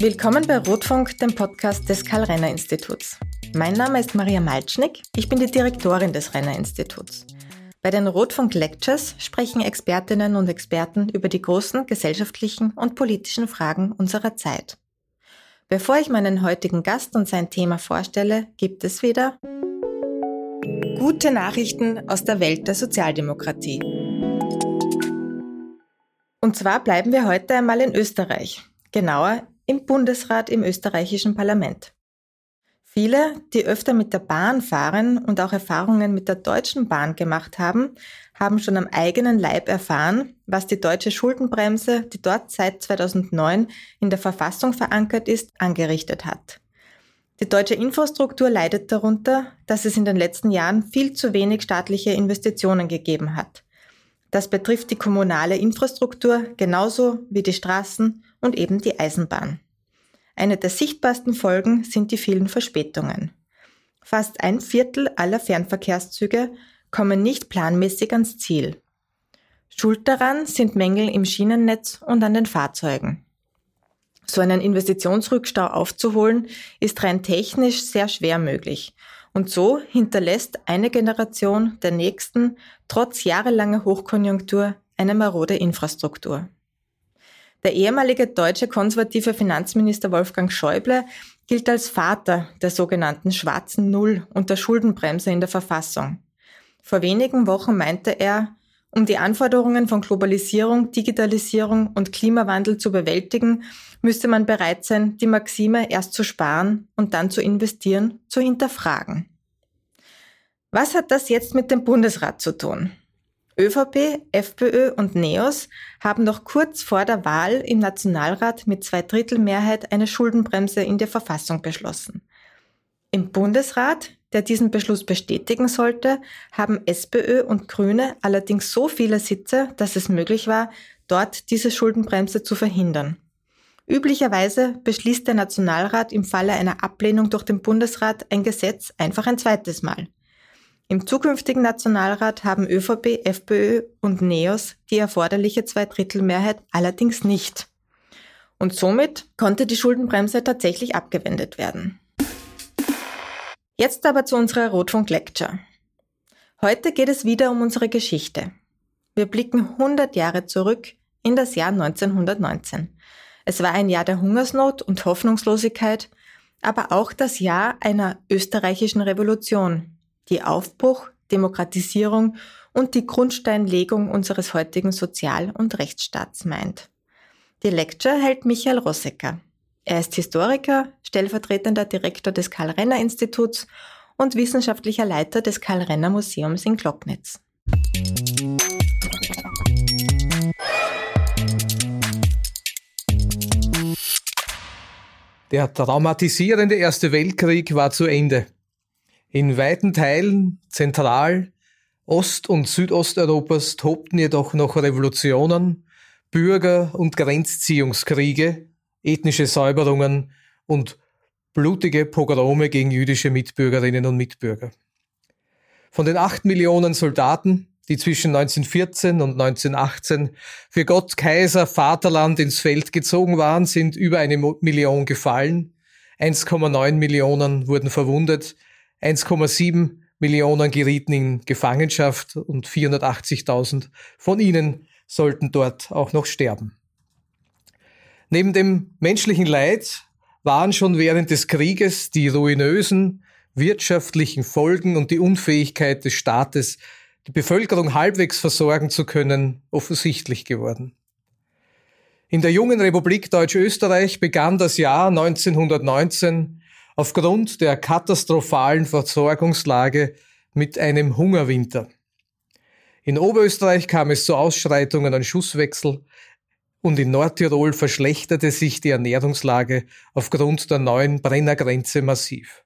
Willkommen bei Rotfunk, dem Podcast des Karl-Renner-Instituts. Mein Name ist Maria Malcznik, ich bin die Direktorin des Renner-Instituts. Bei den Rotfunk Lectures sprechen Expertinnen und Experten über die großen gesellschaftlichen und politischen Fragen unserer Zeit. Bevor ich meinen heutigen Gast und sein Thema vorstelle, gibt es wieder gute Nachrichten aus der Welt der Sozialdemokratie. Und zwar bleiben wir heute einmal in Österreich, genauer im Bundesrat im österreichischen Parlament. Viele, die öfter mit der Bahn fahren und auch Erfahrungen mit der Deutschen Bahn gemacht haben, haben schon am eigenen Leib erfahren, was die deutsche Schuldenbremse, die dort seit 2009 in der Verfassung verankert ist, angerichtet hat. Die deutsche Infrastruktur leidet darunter, dass es in den letzten Jahren viel zu wenig staatliche Investitionen gegeben hat. Das betrifft die kommunale Infrastruktur genauso wie die Straßen und eben die Eisenbahn. Eine der sichtbarsten Folgen sind die vielen Verspätungen. Fast ein Viertel aller Fernverkehrszüge kommen nicht planmäßig ans Ziel. Schuld daran sind Mängel im Schienennetz und an den Fahrzeugen. So einen Investitionsrückstau aufzuholen, ist rein technisch sehr schwer möglich. Und so hinterlässt eine Generation der nächsten trotz jahrelanger Hochkonjunktur eine marode Infrastruktur. Der ehemalige deutsche konservative Finanzminister Wolfgang Schäuble gilt als Vater der sogenannten schwarzen Null und der Schuldenbremse in der Verfassung. Vor wenigen Wochen meinte er, um die Anforderungen von Globalisierung, Digitalisierung und Klimawandel zu bewältigen, müsste man bereit sein, die Maxime erst zu sparen und dann zu investieren, zu hinterfragen. Was hat das jetzt mit dem Bundesrat zu tun? ÖVP, FPÖ und NEOS haben noch kurz vor der Wahl im Nationalrat mit Zweidrittelmehrheit eine Schuldenbremse in der Verfassung beschlossen. Im Bundesrat, der diesen Beschluss bestätigen sollte, haben SPÖ und Grüne allerdings so viele Sitze, dass es möglich war, dort diese Schuldenbremse zu verhindern. Üblicherweise beschließt der Nationalrat im Falle einer Ablehnung durch den Bundesrat ein Gesetz einfach ein zweites Mal. Im zukünftigen Nationalrat haben ÖVP, FPÖ und NEOS die erforderliche Zweidrittelmehrheit allerdings nicht. Und somit konnte die Schuldenbremse tatsächlich abgewendet werden. Jetzt aber zu unserer Rotfunk-Lecture. Heute geht es wieder um unsere Geschichte. Wir blicken 100 Jahre zurück in das Jahr 1919. Es war ein Jahr der Hungersnot und Hoffnungslosigkeit, aber auch das Jahr einer österreichischen Revolution, die Aufbruch, Demokratisierung und die Grundsteinlegung unseres heutigen Sozial- und Rechtsstaats meint. Die Lecture hält Michael Rossecker. Er ist Historiker, stellvertretender Direktor des Karl-Renner-Instituts und wissenschaftlicher Leiter des Karl-Renner-Museums in Glocknitz. Der traumatisierende Erste Weltkrieg war zu Ende. In weiten Teilen Zentral-, Ost- und Südosteuropas tobten jedoch noch Revolutionen, Bürger- und Grenzziehungskriege, ethnische Säuberungen und blutige Pogrome gegen jüdische Mitbürgerinnen und Mitbürger. Von den acht Millionen Soldaten, die zwischen 1914 und 1918 für Gott, Kaiser, Vaterland ins Feld gezogen waren, sind über eine Million gefallen, 1,9 Millionen wurden verwundet, 1,7 Millionen gerieten in Gefangenschaft und 480.000 von ihnen sollten dort auch noch sterben. Neben dem menschlichen Leid waren schon während des Krieges die ruinösen wirtschaftlichen Folgen und die Unfähigkeit des Staates, die Bevölkerung halbwegs versorgen zu können, offensichtlich geworden. In der jungen Republik Deutsch-Österreich begann das Jahr 1919 aufgrund der katastrophalen Versorgungslage mit einem Hungerwinter. In Oberösterreich kam es zu Ausschreitungen an Schusswechsel und in Nordtirol verschlechterte sich die Ernährungslage aufgrund der neuen Brennergrenze massiv.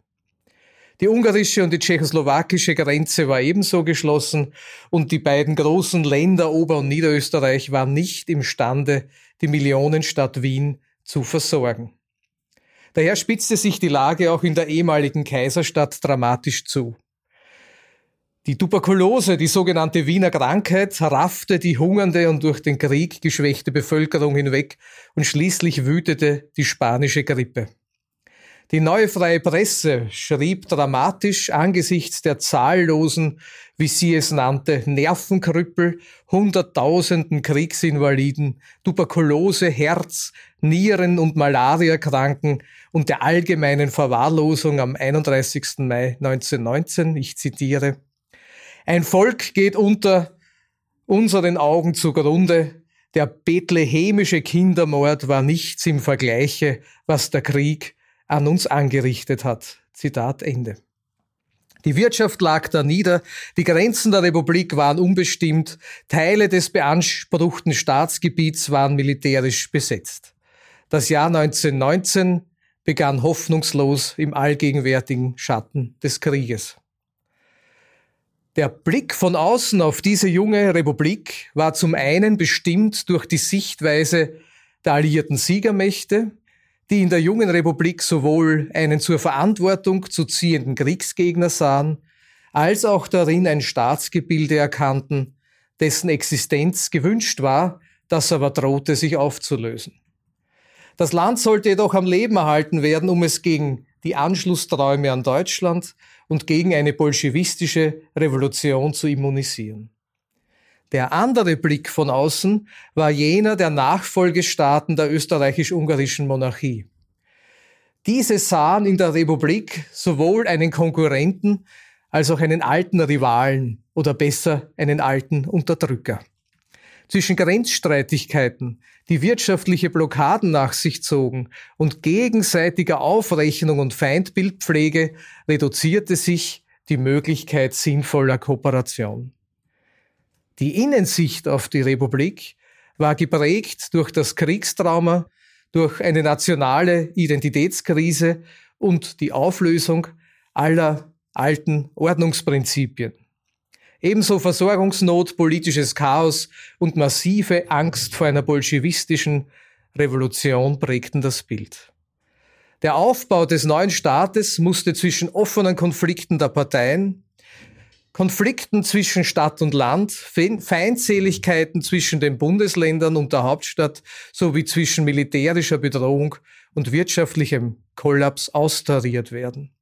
Die ungarische und die tschechoslowakische Grenze war ebenso geschlossen und die beiden großen Länder Ober- und Niederösterreich waren nicht imstande, die Millionenstadt Wien zu versorgen. Daher spitzte sich die Lage auch in der ehemaligen Kaiserstadt dramatisch zu. Die Tuberkulose, die sogenannte Wiener Krankheit, raffte die hungernde und durch den Krieg geschwächte Bevölkerung hinweg und schließlich wütete die spanische Grippe. Die neue freie Presse schrieb dramatisch angesichts der zahllosen, wie sie es nannte, Nervenkrüppel, hunderttausenden Kriegsinvaliden, Tuberkulose, Herz, Nieren- und Malariakranken und der allgemeinen Verwahrlosung am 31. Mai 1919, ich zitiere, ein Volk geht unter unseren Augen zugrunde. Der bethlehemische Kindermord war nichts im Vergleiche, was der Krieg an uns angerichtet hat. Zitat Ende. Die Wirtschaft lag da nieder, die Grenzen der Republik waren unbestimmt, Teile des beanspruchten Staatsgebiets waren militärisch besetzt. Das Jahr 1919 begann hoffnungslos im allgegenwärtigen Schatten des Krieges. Der Blick von außen auf diese junge Republik war zum einen bestimmt durch die Sichtweise der alliierten Siegermächte, die in der jungen Republik sowohl einen zur Verantwortung zu ziehenden Kriegsgegner sahen, als auch darin ein Staatsgebilde erkannten, dessen Existenz gewünscht war, das aber drohte sich aufzulösen. Das Land sollte jedoch am Leben erhalten werden, um es gegen die Anschlussträume an Deutschland und gegen eine bolschewistische Revolution zu immunisieren. Der andere Blick von außen war jener der Nachfolgestaaten der österreichisch-ungarischen Monarchie. Diese sahen in der Republik sowohl einen Konkurrenten als auch einen alten Rivalen oder besser einen alten Unterdrücker zwischen Grenzstreitigkeiten, die wirtschaftliche Blockaden nach sich zogen und gegenseitiger Aufrechnung und Feindbildpflege reduzierte sich die Möglichkeit sinnvoller Kooperation. Die Innensicht auf die Republik war geprägt durch das Kriegstrauma, durch eine nationale Identitätskrise und die Auflösung aller alten Ordnungsprinzipien. Ebenso Versorgungsnot, politisches Chaos und massive Angst vor einer bolschewistischen Revolution prägten das Bild. Der Aufbau des neuen Staates musste zwischen offenen Konflikten der Parteien, Konflikten zwischen Stadt und Land, Feindseligkeiten zwischen den Bundesländern und der Hauptstadt sowie zwischen militärischer Bedrohung und wirtschaftlichem Kollaps austariert werden.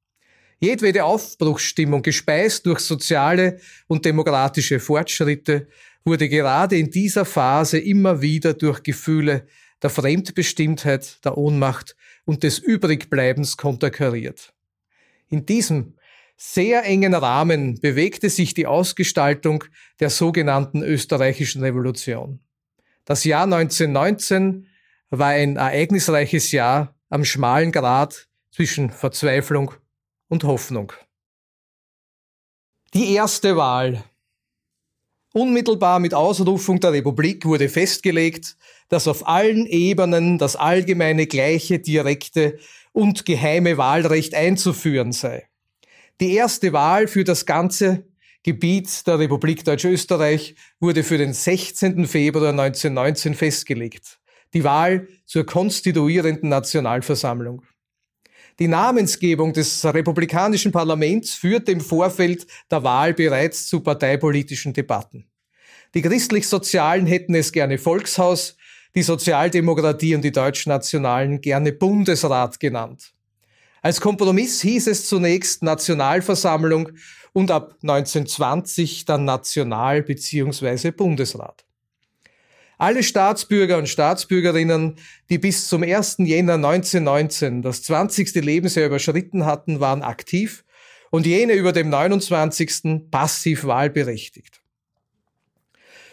Jedwede Aufbruchsstimmung, gespeist durch soziale und demokratische Fortschritte, wurde gerade in dieser Phase immer wieder durch Gefühle der Fremdbestimmtheit, der Ohnmacht und des Übrigbleibens konterkariert. In diesem sehr engen Rahmen bewegte sich die Ausgestaltung der sogenannten österreichischen Revolution. Das Jahr 1919 war ein ereignisreiches Jahr am schmalen Grat zwischen Verzweiflung und Hoffnung. Die erste Wahl. Unmittelbar mit Ausrufung der Republik wurde festgelegt, dass auf allen Ebenen das allgemeine gleiche, direkte und geheime Wahlrecht einzuführen sei. Die erste Wahl für das ganze Gebiet der Republik Deutsch-Österreich wurde für den 16. Februar 1919 festgelegt. Die Wahl zur konstituierenden Nationalversammlung. Die Namensgebung des republikanischen Parlaments führte im Vorfeld der Wahl bereits zu parteipolitischen Debatten. Die Christlich-Sozialen hätten es gerne Volkshaus, die Sozialdemokratie und die Deutschnationalen gerne Bundesrat genannt. Als Kompromiss hieß es zunächst Nationalversammlung und ab 1920 dann National- bzw. Bundesrat. Alle Staatsbürger und Staatsbürgerinnen, die bis zum 1. Jänner 1919 das 20. Lebensjahr überschritten hatten, waren aktiv und jene über dem 29. passiv wahlberechtigt.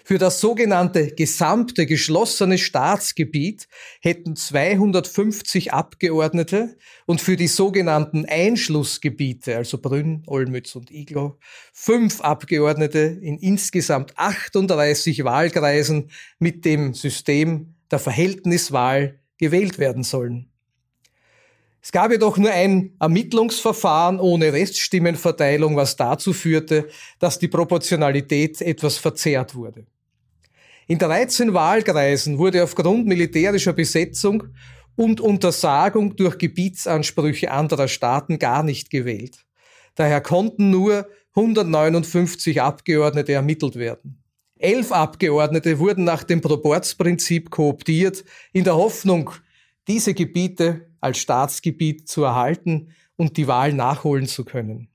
Für das sogenannte gesamte geschlossene Staatsgebiet hätten 250 Abgeordnete und für die sogenannten Einschlussgebiete, also Brünn, Olmütz und Iglo, fünf Abgeordnete in insgesamt 38 Wahlkreisen mit dem System der Verhältniswahl gewählt werden sollen. Es gab jedoch nur ein Ermittlungsverfahren ohne Reststimmenverteilung, was dazu führte, dass die Proportionalität etwas verzerrt wurde. In 13 Wahlkreisen wurde aufgrund militärischer Besetzung und Untersagung durch Gebietsansprüche anderer Staaten gar nicht gewählt. Daher konnten nur 159 Abgeordnete ermittelt werden. Elf Abgeordnete wurden nach dem Proportsprinzip kooptiert, in der Hoffnung, diese Gebiete als Staatsgebiet zu erhalten und die Wahl nachholen zu können.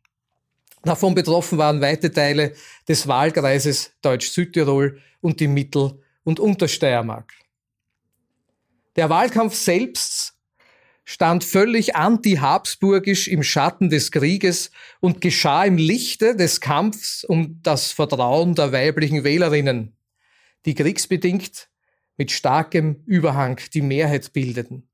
Davon betroffen waren weite Teile des Wahlkreises Deutsch-Südtirol und die Mittel- und Untersteiermark. Der Wahlkampf selbst stand völlig anti-habsburgisch im Schatten des Krieges und geschah im Lichte des Kampfs um das Vertrauen der weiblichen Wählerinnen, die kriegsbedingt mit starkem Überhang die Mehrheit bildeten.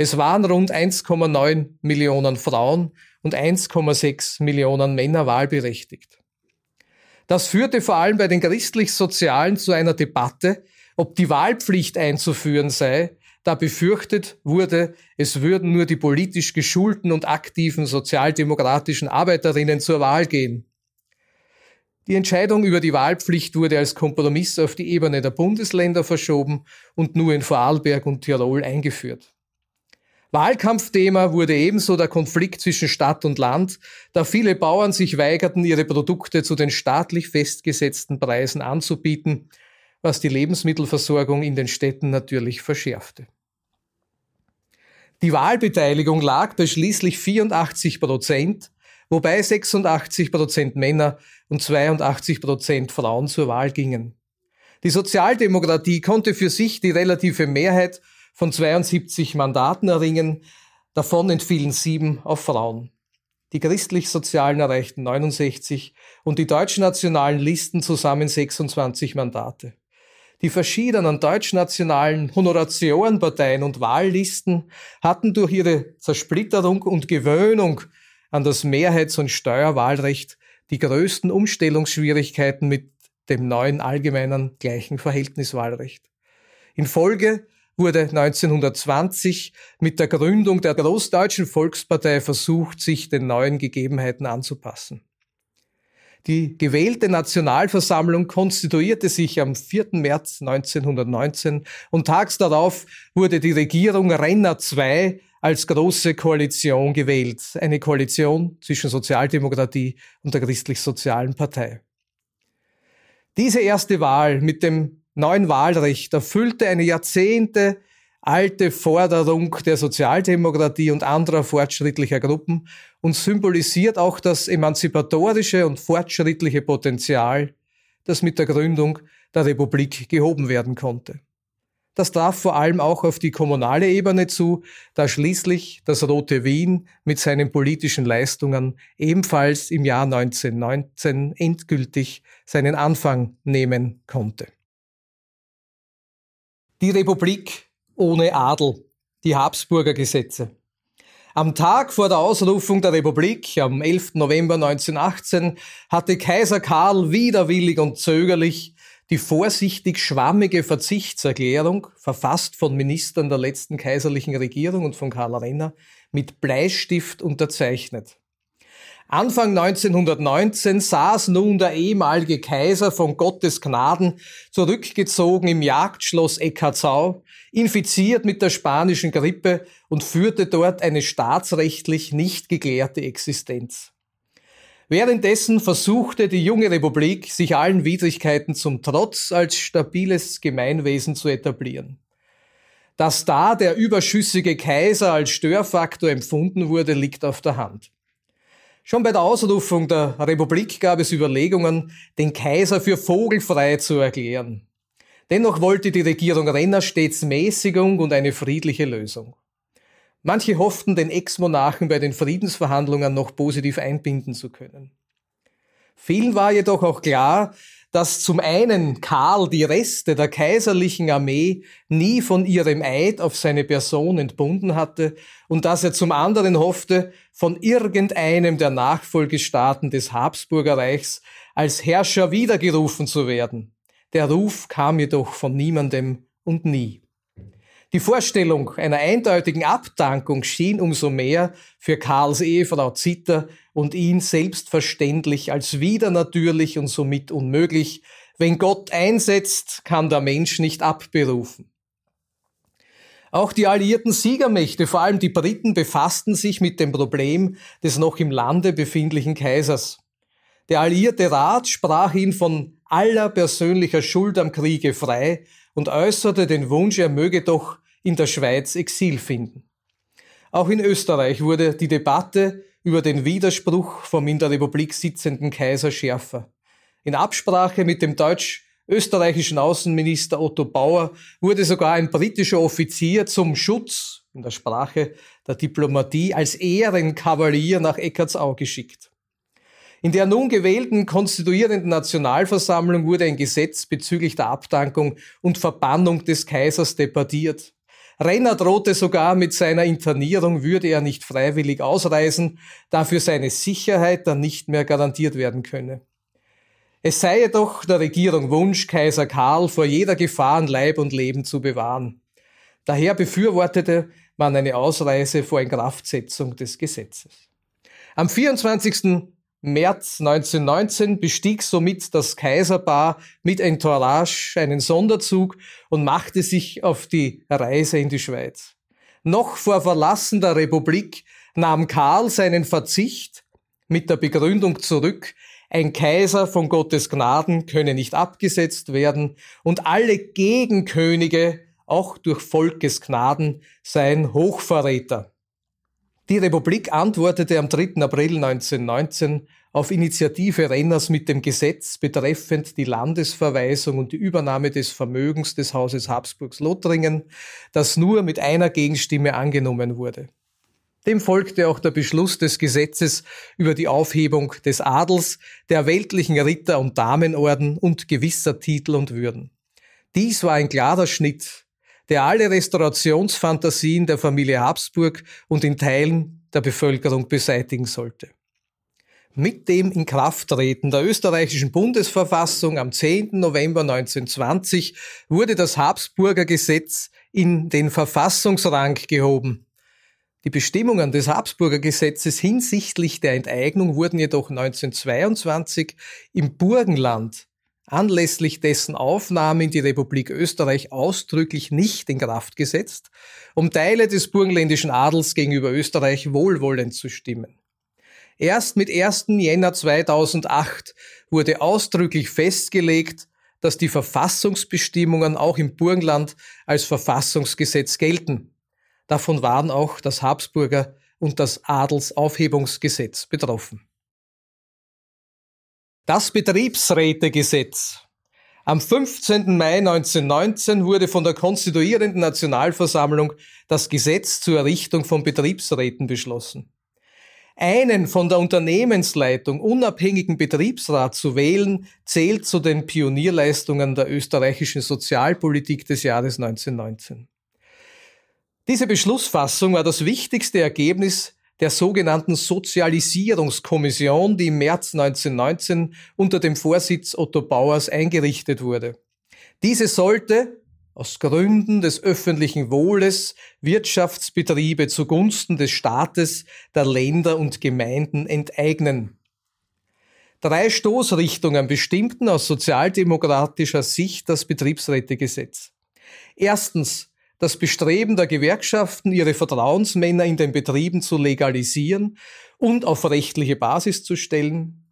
Es waren rund 1,9 Millionen Frauen und 1,6 Millionen Männer wahlberechtigt. Das führte vor allem bei den christlich-sozialen zu einer Debatte, ob die Wahlpflicht einzuführen sei, da befürchtet wurde, es würden nur die politisch geschulten und aktiven sozialdemokratischen Arbeiterinnen zur Wahl gehen. Die Entscheidung über die Wahlpflicht wurde als Kompromiss auf die Ebene der Bundesländer verschoben und nur in Vorarlberg und Tirol eingeführt. Wahlkampfthema wurde ebenso der Konflikt zwischen Stadt und Land, da viele Bauern sich weigerten, ihre Produkte zu den staatlich festgesetzten Preisen anzubieten was die Lebensmittelversorgung in den Städten natürlich verschärfte. Die Wahlbeteiligung lag bei schließlich 84 Prozent, wobei 86 Prozent Männer und 82 Prozent Frauen zur Wahl gingen. Die Sozialdemokratie konnte für sich die relative Mehrheit von 72 Mandaten erringen, davon entfielen sieben auf Frauen. Die christlich-sozialen erreichten 69 und die deutschnationalen Listen zusammen 26 Mandate. Die verschiedenen deutschnationalen Honoratiorenparteien und Wahllisten hatten durch ihre Zersplitterung und Gewöhnung an das Mehrheits- und Steuerwahlrecht die größten Umstellungsschwierigkeiten mit dem neuen allgemeinen gleichen Verhältniswahlrecht. In Folge wurde 1920 mit der Gründung der Großdeutschen Volkspartei versucht, sich den neuen Gegebenheiten anzupassen. Die gewählte Nationalversammlung konstituierte sich am 4. März 1919 und tags darauf wurde die Regierung Renner II als große Koalition gewählt. Eine Koalition zwischen Sozialdemokratie und der christlich-sozialen Partei. Diese erste Wahl mit dem neuen Wahlrecht erfüllte eine Jahrzehnte alte Forderung der Sozialdemokratie und anderer fortschrittlicher Gruppen und symbolisiert auch das emanzipatorische und fortschrittliche Potenzial, das mit der Gründung der Republik gehoben werden konnte. Das traf vor allem auch auf die kommunale Ebene zu, da schließlich das Rote Wien mit seinen politischen Leistungen ebenfalls im Jahr 1919 endgültig seinen Anfang nehmen konnte. Die Republik ohne Adel, die Habsburger Gesetze. Am Tag vor der Ausrufung der Republik, am 11. November 1918, hatte Kaiser Karl widerwillig und zögerlich die vorsichtig schwammige Verzichtserklärung, verfasst von Ministern der letzten kaiserlichen Regierung und von Karl Renner, mit Bleistift unterzeichnet. Anfang 1919 saß nun der ehemalige Kaiser von Gottes Gnaden zurückgezogen im Jagdschloss Eckartsau, infiziert mit der spanischen Grippe und führte dort eine staatsrechtlich nicht geklärte Existenz. Währenddessen versuchte die junge Republik, sich allen Widrigkeiten zum Trotz als stabiles Gemeinwesen zu etablieren. Dass da der überschüssige Kaiser als Störfaktor empfunden wurde, liegt auf der Hand. Schon bei der Ausrufung der Republik gab es Überlegungen, den Kaiser für vogelfrei zu erklären. Dennoch wollte die Regierung Renner stets Mäßigung und eine friedliche Lösung. Manche hofften, den Ex-Monarchen bei den Friedensverhandlungen noch positiv einbinden zu können. Vielen war jedoch auch klar, dass zum einen Karl die Reste der kaiserlichen Armee nie von ihrem Eid auf seine Person entbunden hatte und dass er zum anderen hoffte, von irgendeinem der Nachfolgestaaten des Habsburger Reichs als Herrscher wiedergerufen zu werden. Der Ruf kam jedoch von niemandem und nie. Die Vorstellung einer eindeutigen Abdankung schien umso mehr für Karls Ehefrau Zitter und ihn selbstverständlich als widernatürlich und somit unmöglich. Wenn Gott einsetzt, kann der Mensch nicht abberufen. Auch die alliierten Siegermächte, vor allem die Briten, befassten sich mit dem Problem des noch im Lande befindlichen Kaisers. Der alliierte Rat sprach ihn von aller persönlicher Schuld am Kriege frei und äußerte den Wunsch, er möge doch in der Schweiz Exil finden. Auch in Österreich wurde die Debatte über den Widerspruch vom in der Republik sitzenden Kaiser schärfer. In Absprache mit dem deutsch-österreichischen Außenminister Otto Bauer wurde sogar ein britischer Offizier zum Schutz in der Sprache der Diplomatie als Ehrenkavalier nach Eckartsau geschickt. In der nun gewählten konstituierenden Nationalversammlung wurde ein Gesetz bezüglich der Abdankung und Verbannung des Kaisers debattiert. Renner drohte sogar mit seiner Internierung, würde er nicht freiwillig ausreisen, da für seine Sicherheit dann nicht mehr garantiert werden könne. Es sei jedoch der Regierung Wunsch, Kaiser Karl vor jeder Gefahr an Leib und Leben zu bewahren. Daher befürwortete man eine Ausreise vor Inkraftsetzung des Gesetzes. Am 24. März 1919 bestieg somit das Kaiserpaar mit Entourage einen Sonderzug und machte sich auf die Reise in die Schweiz. Noch vor Verlassen der Republik nahm Karl seinen Verzicht mit der Begründung zurück, ein Kaiser von Gottes Gnaden könne nicht abgesetzt werden und alle Gegenkönige, auch durch Volkes Gnaden, seien Hochverräter. Die Republik antwortete am 3. April 1919 auf Initiative Renners mit dem Gesetz betreffend die Landesverweisung und die Übernahme des Vermögens des Hauses Habsburgs-Lothringen, das nur mit einer Gegenstimme angenommen wurde. Dem folgte auch der Beschluss des Gesetzes über die Aufhebung des Adels, der weltlichen Ritter- und Damenorden und gewisser Titel und Würden. Dies war ein klarer Schnitt der alle Restaurationsfantasien der Familie Habsburg und in Teilen der Bevölkerung beseitigen sollte. Mit dem Inkrafttreten der österreichischen Bundesverfassung am 10. November 1920 wurde das Habsburger Gesetz in den Verfassungsrang gehoben. Die Bestimmungen des Habsburger Gesetzes hinsichtlich der Enteignung wurden jedoch 1922 im Burgenland anlässlich dessen Aufnahme in die Republik Österreich ausdrücklich nicht in Kraft gesetzt, um Teile des burgenländischen Adels gegenüber Österreich wohlwollend zu stimmen. Erst mit 1. Jänner 2008 wurde ausdrücklich festgelegt, dass die Verfassungsbestimmungen auch im Burgenland als Verfassungsgesetz gelten. Davon waren auch das Habsburger und das Adelsaufhebungsgesetz betroffen. Das Betriebsrätegesetz. Am 15. Mai 1919 wurde von der konstituierenden Nationalversammlung das Gesetz zur Errichtung von Betriebsräten beschlossen. Einen von der Unternehmensleitung unabhängigen Betriebsrat zu wählen, zählt zu den Pionierleistungen der österreichischen Sozialpolitik des Jahres 1919. Diese Beschlussfassung war das wichtigste Ergebnis der sogenannten Sozialisierungskommission, die im März 1919 unter dem Vorsitz Otto Bauers eingerichtet wurde. Diese sollte aus Gründen des öffentlichen Wohles Wirtschaftsbetriebe zugunsten des Staates, der Länder und Gemeinden enteignen. Drei Stoßrichtungen bestimmten aus sozialdemokratischer Sicht das Betriebsrätegesetz. Erstens das Bestreben der Gewerkschaften, ihre Vertrauensmänner in den Betrieben zu legalisieren und auf rechtliche Basis zu stellen.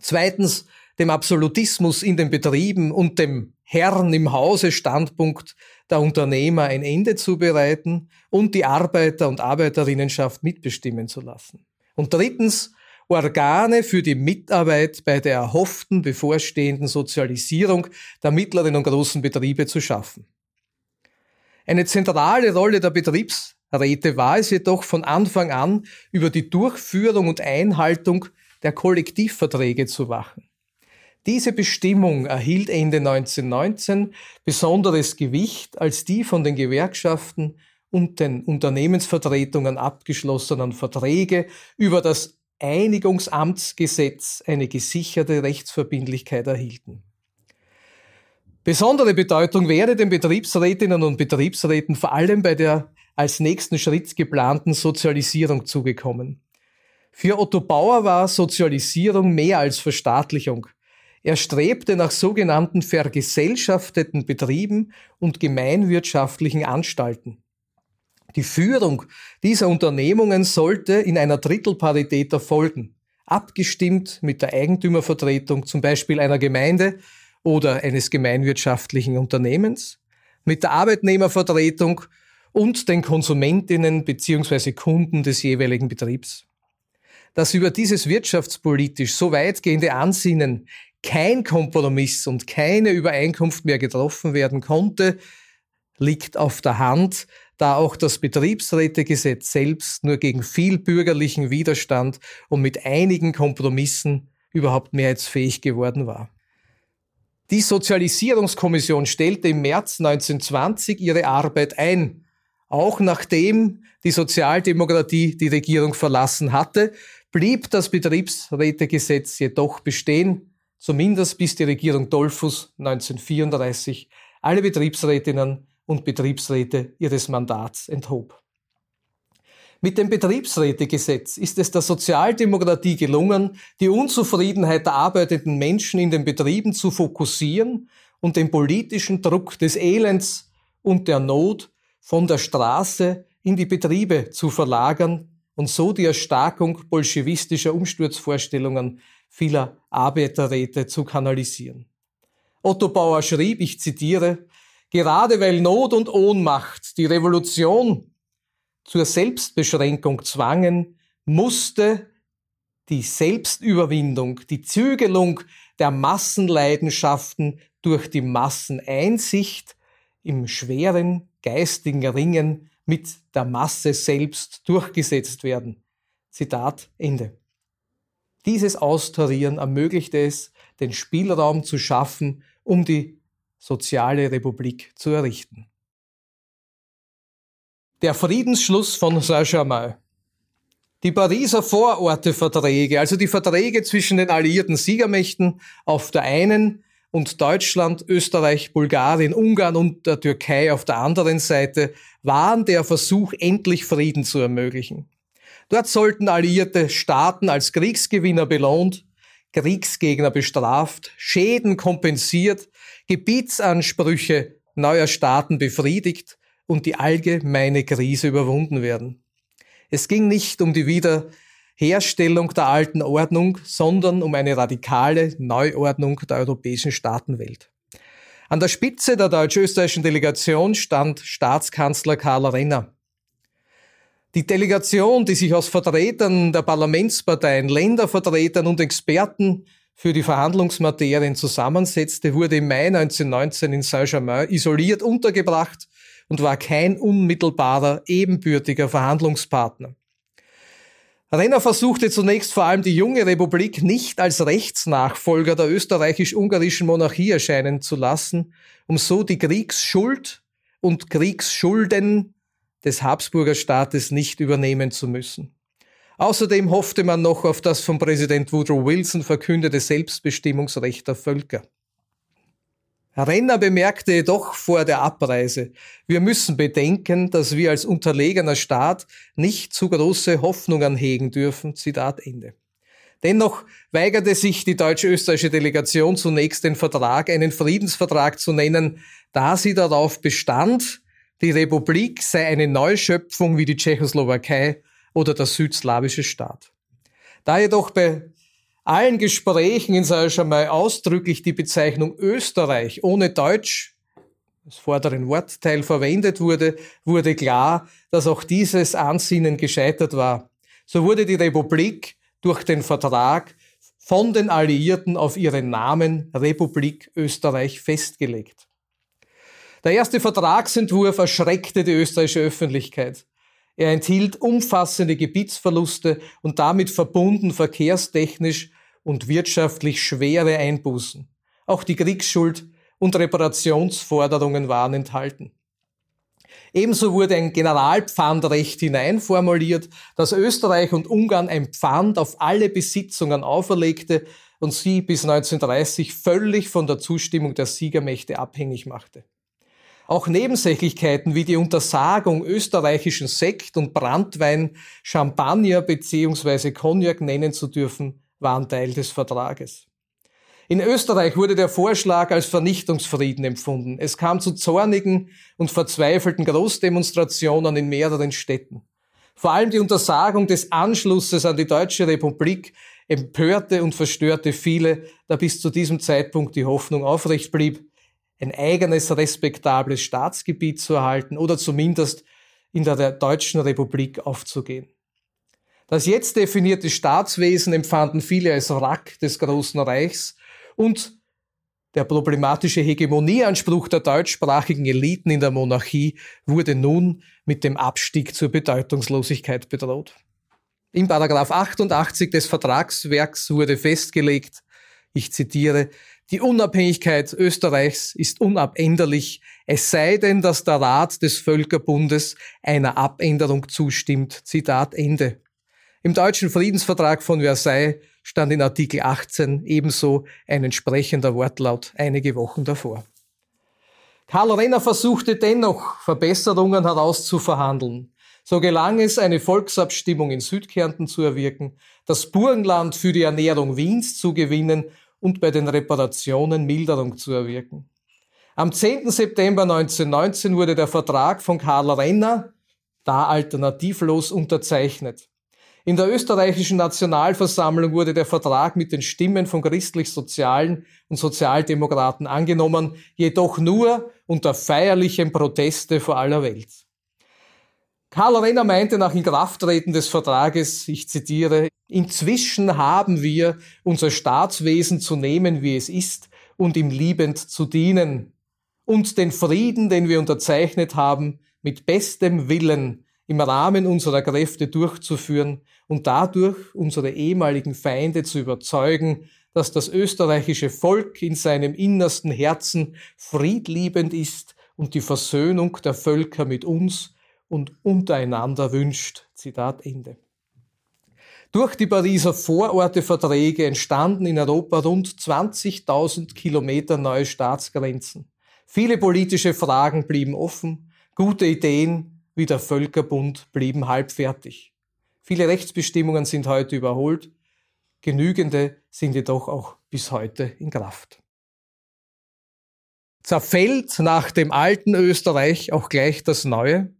Zweitens, dem Absolutismus in den Betrieben und dem Herrn im Hause Standpunkt der Unternehmer ein Ende zu bereiten und die Arbeiter- und Arbeiterinnenschaft mitbestimmen zu lassen. Und drittens, Organe für die Mitarbeit bei der erhofften bevorstehenden Sozialisierung der mittleren und großen Betriebe zu schaffen. Eine zentrale Rolle der Betriebsräte war es jedoch von Anfang an, über die Durchführung und Einhaltung der Kollektivverträge zu wachen. Diese Bestimmung erhielt Ende 1919 besonderes Gewicht, als die von den Gewerkschaften und den Unternehmensvertretungen abgeschlossenen Verträge über das Einigungsamtsgesetz eine gesicherte Rechtsverbindlichkeit erhielten. Besondere Bedeutung wäre den Betriebsrätinnen und Betriebsräten vor allem bei der als nächsten Schritt geplanten Sozialisierung zugekommen. Für Otto Bauer war Sozialisierung mehr als Verstaatlichung. Er strebte nach sogenannten vergesellschafteten Betrieben und gemeinwirtschaftlichen Anstalten. Die Führung dieser Unternehmungen sollte in einer Drittelparität erfolgen. abgestimmt mit der Eigentümervertretung zum Beispiel einer Gemeinde oder eines gemeinwirtschaftlichen Unternehmens, mit der Arbeitnehmervertretung und den Konsumentinnen bzw. Kunden des jeweiligen Betriebs. Dass über dieses wirtschaftspolitisch so weitgehende Ansinnen kein Kompromiss und keine Übereinkunft mehr getroffen werden konnte, liegt auf der Hand, da auch das Betriebsrätegesetz selbst nur gegen viel bürgerlichen Widerstand und mit einigen Kompromissen überhaupt mehrheitsfähig geworden war. Die Sozialisierungskommission stellte im März 1920 ihre Arbeit ein, auch nachdem die Sozialdemokratie die Regierung verlassen hatte, blieb das Betriebsrätegesetz jedoch bestehen, zumindest bis die Regierung Dollfuss 1934 alle Betriebsrätinnen und Betriebsräte ihres Mandats enthob. Mit dem Betriebsrätegesetz ist es der Sozialdemokratie gelungen, die Unzufriedenheit der arbeitenden Menschen in den Betrieben zu fokussieren und den politischen Druck des Elends und der Not von der Straße in die Betriebe zu verlagern und so die Erstarkung bolschewistischer Umsturzvorstellungen vieler Arbeiterräte zu kanalisieren. Otto Bauer schrieb, ich zitiere, Gerade weil Not und Ohnmacht die Revolution zur Selbstbeschränkung zwangen, musste die Selbstüberwindung, die Zügelung der Massenleidenschaften durch die Masseneinsicht im schweren geistigen Ringen mit der Masse selbst durchgesetzt werden. Zitat Ende. Dieses Austarieren ermöglichte es, den Spielraum zu schaffen, um die soziale Republik zu errichten. Der Friedensschluss von Saint-Germain. Die Pariser Vororteverträge, also die Verträge zwischen den alliierten Siegermächten auf der einen und Deutschland, Österreich, Bulgarien, Ungarn und der Türkei auf der anderen Seite, waren der Versuch, endlich Frieden zu ermöglichen. Dort sollten alliierte Staaten als Kriegsgewinner belohnt, Kriegsgegner bestraft, Schäden kompensiert, Gebietsansprüche neuer Staaten befriedigt und die allgemeine Krise überwunden werden. Es ging nicht um die Wiederherstellung der alten Ordnung, sondern um eine radikale Neuordnung der europäischen Staatenwelt. An der Spitze der deutsch-österreichischen Delegation stand Staatskanzler Karl Renner. Die Delegation, die sich aus Vertretern der Parlamentsparteien, Ländervertretern und Experten für die Verhandlungsmaterien zusammensetzte, wurde im Mai 1919 in Saint-Germain isoliert untergebracht und war kein unmittelbarer, ebenbürtiger Verhandlungspartner. Renner versuchte zunächst vor allem die junge Republik nicht als Rechtsnachfolger der österreichisch-ungarischen Monarchie erscheinen zu lassen, um so die Kriegsschuld und Kriegsschulden des Habsburger Staates nicht übernehmen zu müssen. Außerdem hoffte man noch auf das von Präsident Woodrow Wilson verkündete Selbstbestimmungsrecht der Völker. Renner bemerkte jedoch vor der Abreise, wir müssen bedenken, dass wir als unterlegener Staat nicht zu große Hoffnungen hegen dürfen. Zitat Ende. Dennoch weigerte sich die deutsch-österreichische Delegation zunächst den Vertrag einen Friedensvertrag zu nennen, da sie darauf bestand, die Republik sei eine Neuschöpfung wie die Tschechoslowakei oder der südslawische Staat. Da jedoch bei allen Gesprächen in Saint-Germain ausdrücklich die Bezeichnung Österreich ohne Deutsch, das vorderen Wortteil verwendet wurde, wurde klar, dass auch dieses Ansinnen gescheitert war. So wurde die Republik durch den Vertrag von den Alliierten auf ihren Namen Republik Österreich festgelegt. Der erste Vertragsentwurf erschreckte die österreichische Öffentlichkeit. Er enthielt umfassende Gebietsverluste und damit verbunden verkehrstechnisch und wirtschaftlich schwere Einbußen. Auch die Kriegsschuld und Reparationsforderungen waren enthalten. Ebenso wurde ein Generalpfandrecht hineinformuliert, das Österreich und Ungarn ein Pfand auf alle Besitzungen auferlegte und sie bis 1930 völlig von der Zustimmung der Siegermächte abhängig machte. Auch Nebensächlichkeiten wie die Untersagung österreichischen Sekt und Brandwein, Champagner bzw. Cognac nennen zu dürfen, waren Teil des Vertrages. In Österreich wurde der Vorschlag als Vernichtungsfrieden empfunden. Es kam zu zornigen und verzweifelten Großdemonstrationen in mehreren Städten. Vor allem die Untersagung des Anschlusses an die Deutsche Republik empörte und verstörte viele, da bis zu diesem Zeitpunkt die Hoffnung aufrecht blieb, ein eigenes respektables Staatsgebiet zu erhalten oder zumindest in der Deutschen Republik aufzugehen. Das jetzt definierte Staatswesen empfanden viele als Wrack des Großen Reichs und der problematische Hegemonieanspruch der deutschsprachigen Eliten in der Monarchie wurde nun mit dem Abstieg zur Bedeutungslosigkeit bedroht. Im Paragraph 88 des Vertragswerks wurde festgelegt, ich zitiere, die Unabhängigkeit Österreichs ist unabänderlich, es sei denn, dass der Rat des Völkerbundes einer Abänderung zustimmt. Zitat Ende. Im deutschen Friedensvertrag von Versailles stand in Artikel 18 ebenso ein entsprechender Wortlaut einige Wochen davor. Karl Renner versuchte dennoch, Verbesserungen herauszuverhandeln. So gelang es, eine Volksabstimmung in Südkärnten zu erwirken, das Burgenland für die Ernährung Wiens zu gewinnen und bei den Reparationen Milderung zu erwirken. Am 10. September 1919 wurde der Vertrag von Karl Renner, da alternativlos, unterzeichnet. In der österreichischen Nationalversammlung wurde der Vertrag mit den Stimmen von christlich-sozialen und Sozialdemokraten angenommen, jedoch nur unter feierlichem Proteste vor aller Welt. Karl Renner meinte nach Inkrafttreten des Vertrages, ich zitiere, inzwischen haben wir unser Staatswesen zu nehmen, wie es ist, und ihm liebend zu dienen, und den Frieden, den wir unterzeichnet haben, mit bestem Willen im Rahmen unserer Kräfte durchzuführen und dadurch unsere ehemaligen Feinde zu überzeugen, dass das österreichische Volk in seinem innersten Herzen friedliebend ist und die Versöhnung der Völker mit uns und untereinander wünscht. Zitat Ende. Durch die Pariser Vororteverträge entstanden in Europa rund 20.000 Kilometer neue Staatsgrenzen. Viele politische Fragen blieben offen, gute Ideen wie der Völkerbund blieben halbfertig. Viele Rechtsbestimmungen sind heute überholt, genügende sind jedoch auch bis heute in Kraft. Zerfällt nach dem alten Österreich auch gleich das neue?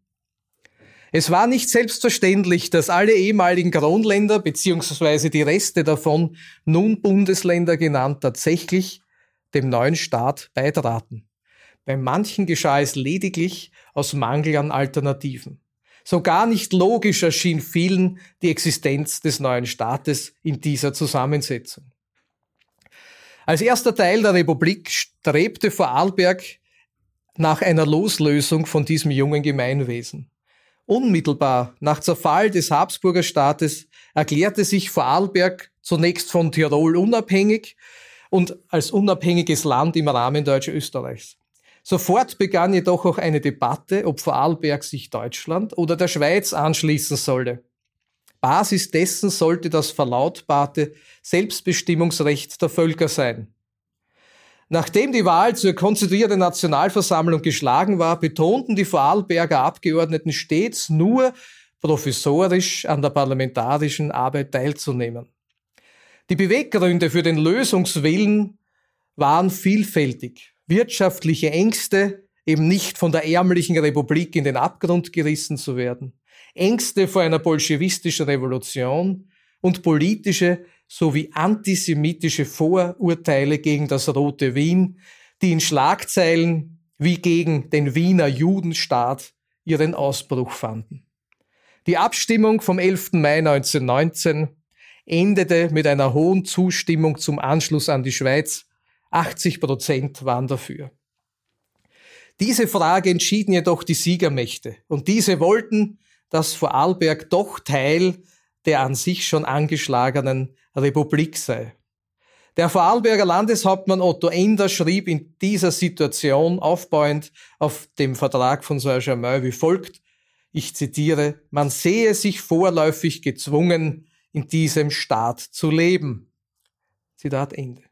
Es war nicht selbstverständlich, dass alle ehemaligen Kronländer bzw. die Reste davon, nun Bundesländer genannt, tatsächlich dem neuen Staat beitraten. Bei manchen geschah es lediglich aus Mangel an Alternativen. So gar nicht logisch erschien vielen die Existenz des neuen Staates in dieser Zusammensetzung. Als erster Teil der Republik strebte Vorarlberg nach einer Loslösung von diesem jungen Gemeinwesen. Unmittelbar nach Zerfall des Habsburger Staates erklärte sich Vorarlberg zunächst von Tirol unabhängig und als unabhängiges Land im Rahmen Deutsch-Österreichs. Sofort begann jedoch auch eine Debatte, ob Vorarlberg sich Deutschland oder der Schweiz anschließen solle. Basis dessen sollte das verlautbarte Selbstbestimmungsrecht der Völker sein. Nachdem die Wahl zur konstituierten Nationalversammlung geschlagen war, betonten die Vorarlberger Abgeordneten stets nur professorisch an der parlamentarischen Arbeit teilzunehmen. Die Beweggründe für den Lösungswillen waren vielfältig wirtschaftliche Ängste, eben nicht von der ärmlichen Republik in den Abgrund gerissen zu werden, Ängste vor einer bolschewistischen Revolution und politische sowie antisemitische Vorurteile gegen das Rote Wien, die in Schlagzeilen wie gegen den Wiener Judenstaat ihren Ausbruch fanden. Die Abstimmung vom 11. Mai 1919 endete mit einer hohen Zustimmung zum Anschluss an die Schweiz 80 Prozent waren dafür. Diese Frage entschieden jedoch die Siegermächte und diese wollten, dass Vorarlberg doch Teil der an sich schon angeschlagenen Republik sei. Der Vorarlberger Landeshauptmann Otto Ender schrieb in dieser Situation aufbauend auf dem Vertrag von Saint-Germain wie folgt, ich zitiere, man sehe sich vorläufig gezwungen, in diesem Staat zu leben. Zitat Ende.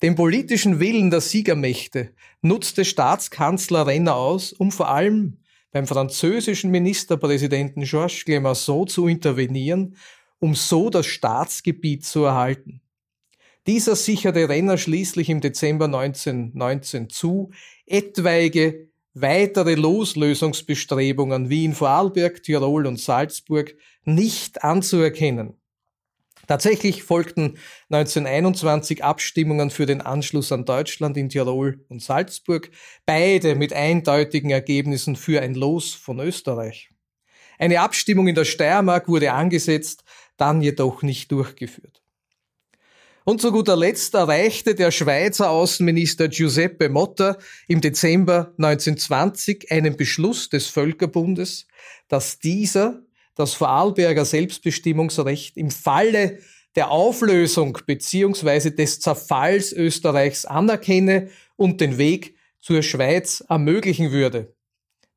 Den politischen Willen der Siegermächte nutzte Staatskanzler Renner aus, um vor allem beim französischen Ministerpräsidenten Georges Clemenceau zu intervenieren, um so das Staatsgebiet zu erhalten. Dieser sicherte Renner schließlich im Dezember 1919 zu, etwaige weitere Loslösungsbestrebungen wie in Vorarlberg, Tirol und Salzburg nicht anzuerkennen. Tatsächlich folgten 1921 Abstimmungen für den Anschluss an Deutschland in Tirol und Salzburg, beide mit eindeutigen Ergebnissen für ein Los von Österreich. Eine Abstimmung in der Steiermark wurde angesetzt, dann jedoch nicht durchgeführt. Und zu guter Letzt erreichte der Schweizer Außenminister Giuseppe Motta im Dezember 1920 einen Beschluss des Völkerbundes, dass dieser das Vorarlberger Selbstbestimmungsrecht im Falle der Auflösung bzw. des Zerfalls Österreichs anerkenne und den Weg zur Schweiz ermöglichen würde.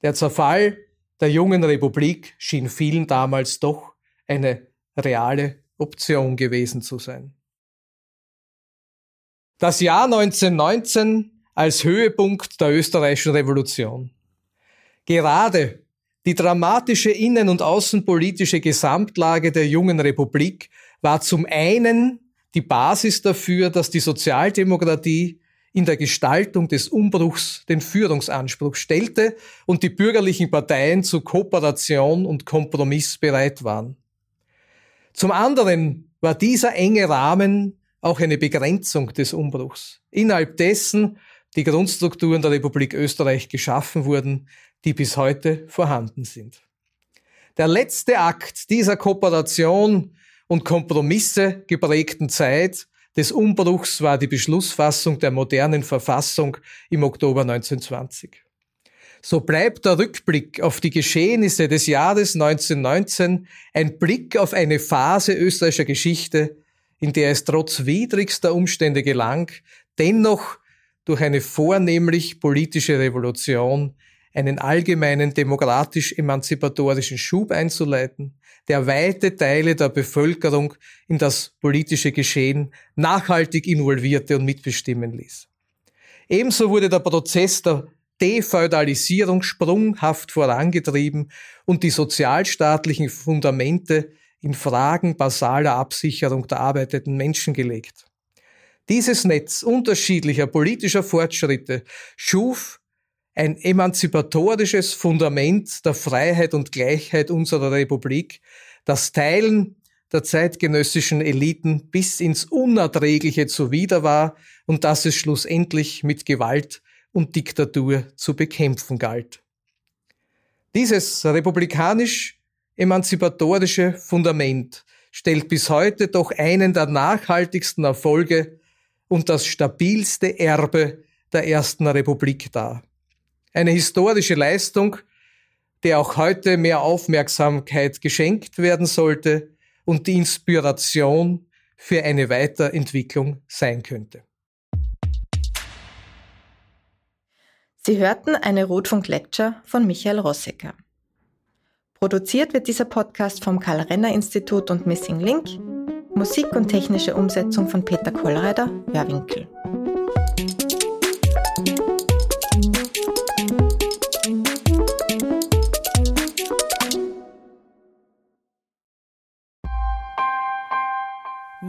Der Zerfall der jungen Republik schien vielen damals doch eine reale Option gewesen zu sein. Das Jahr 1919 als Höhepunkt der österreichischen Revolution. Gerade die dramatische innen- und außenpolitische Gesamtlage der jungen Republik war zum einen die Basis dafür, dass die Sozialdemokratie in der Gestaltung des Umbruchs den Führungsanspruch stellte und die bürgerlichen Parteien zu Kooperation und Kompromiss bereit waren. Zum anderen war dieser enge Rahmen auch eine Begrenzung des Umbruchs, innerhalb dessen die Grundstrukturen der Republik Österreich geschaffen wurden, die bis heute vorhanden sind. Der letzte Akt dieser Kooperation und Kompromisse geprägten Zeit des Umbruchs war die Beschlussfassung der modernen Verfassung im Oktober 1920. So bleibt der Rückblick auf die Geschehnisse des Jahres 1919 ein Blick auf eine Phase österreichischer Geschichte, in der es trotz widrigster Umstände gelang, dennoch durch eine vornehmlich politische Revolution einen allgemeinen demokratisch-emanzipatorischen Schub einzuleiten, der weite Teile der Bevölkerung in das politische Geschehen nachhaltig involvierte und mitbestimmen ließ. Ebenso wurde der Prozess der Defeudalisierung sprunghaft vorangetrieben und die sozialstaatlichen Fundamente in Fragen basaler Absicherung der arbeitenden Menschen gelegt. Dieses Netz unterschiedlicher politischer Fortschritte schuf ein emanzipatorisches Fundament der Freiheit und Gleichheit unserer Republik, das Teilen der zeitgenössischen Eliten bis ins Unerträgliche zuwider war und das es schlussendlich mit Gewalt und Diktatur zu bekämpfen galt. Dieses republikanisch emanzipatorische Fundament stellt bis heute doch einen der nachhaltigsten Erfolge und das stabilste Erbe der Ersten Republik dar. Eine historische Leistung, der auch heute mehr Aufmerksamkeit geschenkt werden sollte und die Inspiration für eine Weiterentwicklung sein könnte. Sie hörten eine Rotfunk-Lecture von Michael Rossecker. Produziert wird dieser Podcast vom Karl-Renner-Institut und Missing Link. Musik und technische Umsetzung von Peter Kollreider, Hörwinkel.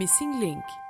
Missing Link